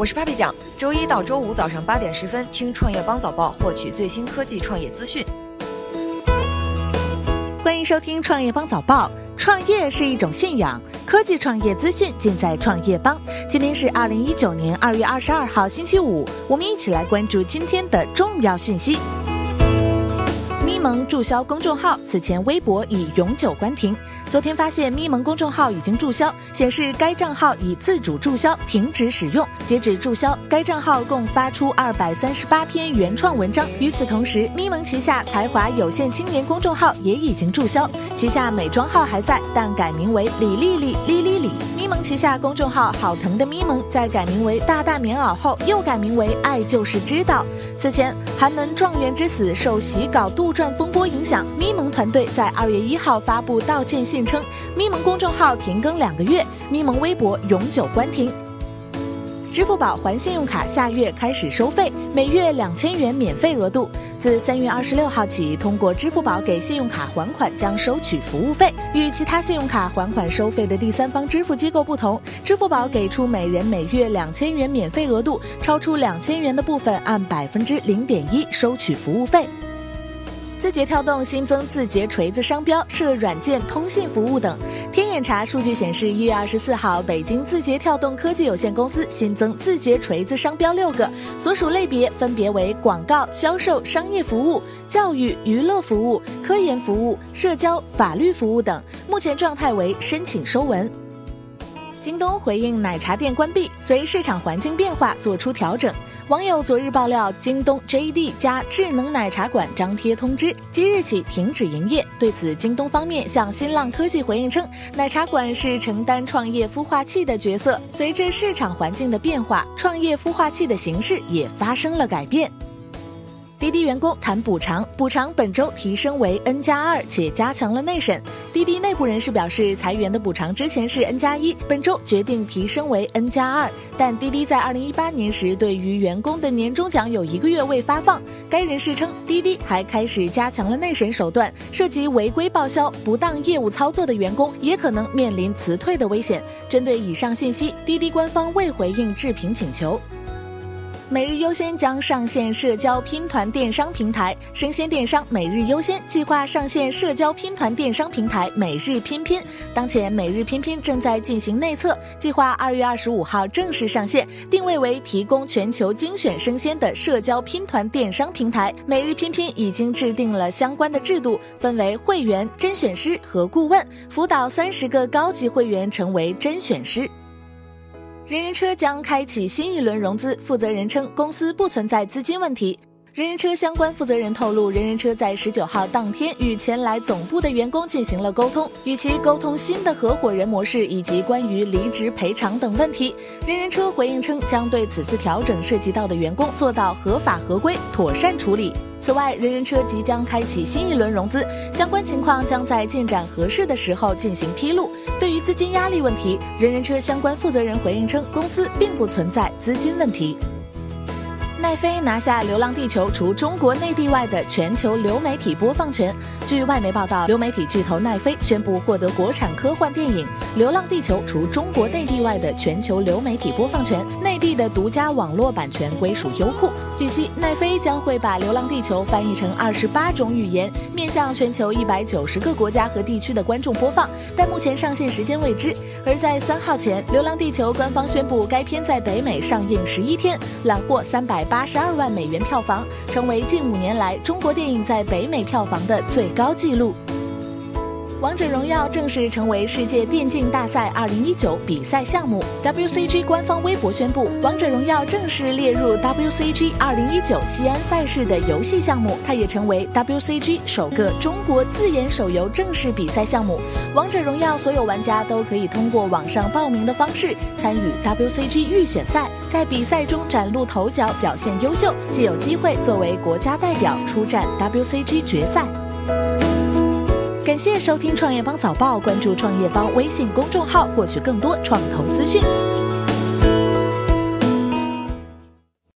我是 Papi 酱，周一到周五早上八点十分听创业邦早报，获取最新科技创业资讯。欢迎收听创业邦早报。创业是一种信仰，科技创业资讯尽在创业邦。今天是二零一九年二月二十二号星期五，我们一起来关注今天的重要讯息。咪蒙注销公众号，此前微博已永久关停。昨天发现咪蒙公众号已经注销，显示该账号已自主注销，停止使用。截止注销，该账号共发出二百三十八篇原创文章。与此同时，咪蒙旗下才华有限青年公众号也已经注销，旗下美妆号还在，但改名为李丽丽哩哩哩。咪蒙旗下公众号好疼的咪蒙在改名为大大棉袄后，又改名为爱就是知道。此前，寒门状元之死受洗稿杜撰风波影响，咪蒙团队在二月一号发布道歉信。称咪蒙公众号停更两个月，咪蒙微博永久关停。支付宝还信用卡下月开始收费，每月两千元免费额度。自三月二十六号起，通过支付宝给信用卡还款将收取服务费。与其他信用卡还款收费的第三方支付机构不同，支付宝给出每人每月两千元免费额度，超出两千元的部分按百分之零点一收取服务费。字节跳动新增字节锤子商标，设软件通信服务等。天眼查数据显示，一月二十四号，北京字节跳动科技有限公司新增字节锤子商标六个，所属类别分别为广告、销售、商业服务、教育、娱乐服务、科研服务、社交、法律服务等。目前状态为申请收文。京东回应奶茶店关闭，随市场环境变化做出调整。网友昨日爆料，京东 JD 加智能奶茶馆张贴通知，即日起停止营业。对此，京东方面向新浪科技回应称，奶茶馆是承担创业孵化器的角色，随着市场环境的变化，创业孵化器的形式也发生了改变。滴滴员工谈补偿，补偿本周提升为 N 加二，且加强了内审。滴滴内部人士表示，裁员的补偿之前是 N 加一，本周决定提升为 N 加二。但滴滴在二零一八年时对于员工的年终奖有一个月未发放。该人士称，滴滴还开始加强了内审手段，涉及违规报销、不当业务操作的员工也可能面临辞退的危险。针对以上信息，滴滴官方未回应置评请求。每日优先将上线社交拼团电商平台，生鲜电商每日优先计划上线社交拼团电商平台每日拼拼。当前每日拼拼正在进行内测，计划二月二十五号正式上线，定位为提供全球精选生鲜的社交拼团电商平台。每日拼拼已经制定了相关的制度，分为会员、甄选师和顾问，辅导三十个高级会员成为甄选师。人人车将开启新一轮融资，负责人称公司不存在资金问题。人人车相关负责人透露，人人车在十九号当天与前来总部的员工进行了沟通，与其沟通新的合伙人模式以及关于离职赔偿等问题。人人车回应称，将对此次调整涉及到的员工做到合法合规、妥善处理。此外，人人车即将开启新一轮融资，相关情况将在进展合适的时候进行披露。对于资金压力问题，人人车相关负责人回应称，公司并不存在资金问题。奈飞拿下《流浪地球》除中国内地外的全球流媒体播放权。据外媒报道，流媒体巨头奈飞宣布获得国产科幻电影《流浪地球》除中国内地外的全球流媒体播放权，内地的独家网络版权归属优酷。据悉，奈飞将会把《流浪地球》翻译成二十八种语言，面向全球一百九十个国家和地区的观众播放，但目前上线时间未知。而在三号前，《流浪地球》官方宣布，该片在北美上映十一天，揽获三百八八十二万美元票房，成为近五年来中国电影在北美票房的最高纪录。王者荣耀正式成为世界电竞大赛2019比赛项目。WCG 官方微博宣布，王者荣耀正式列入 WCG 2019西安赛事的游戏项目，它也成为 WCG 首个中国自研手游正式比赛项目。王者荣耀所有玩家都可以通过网上报名的方式参与 WCG 预选赛，在比赛中崭露头角，表现优秀，即有机会作为国家代表出战 WCG 决赛。感谢收听创业邦早报，关注创业邦微信公众号，获取更多创投资讯。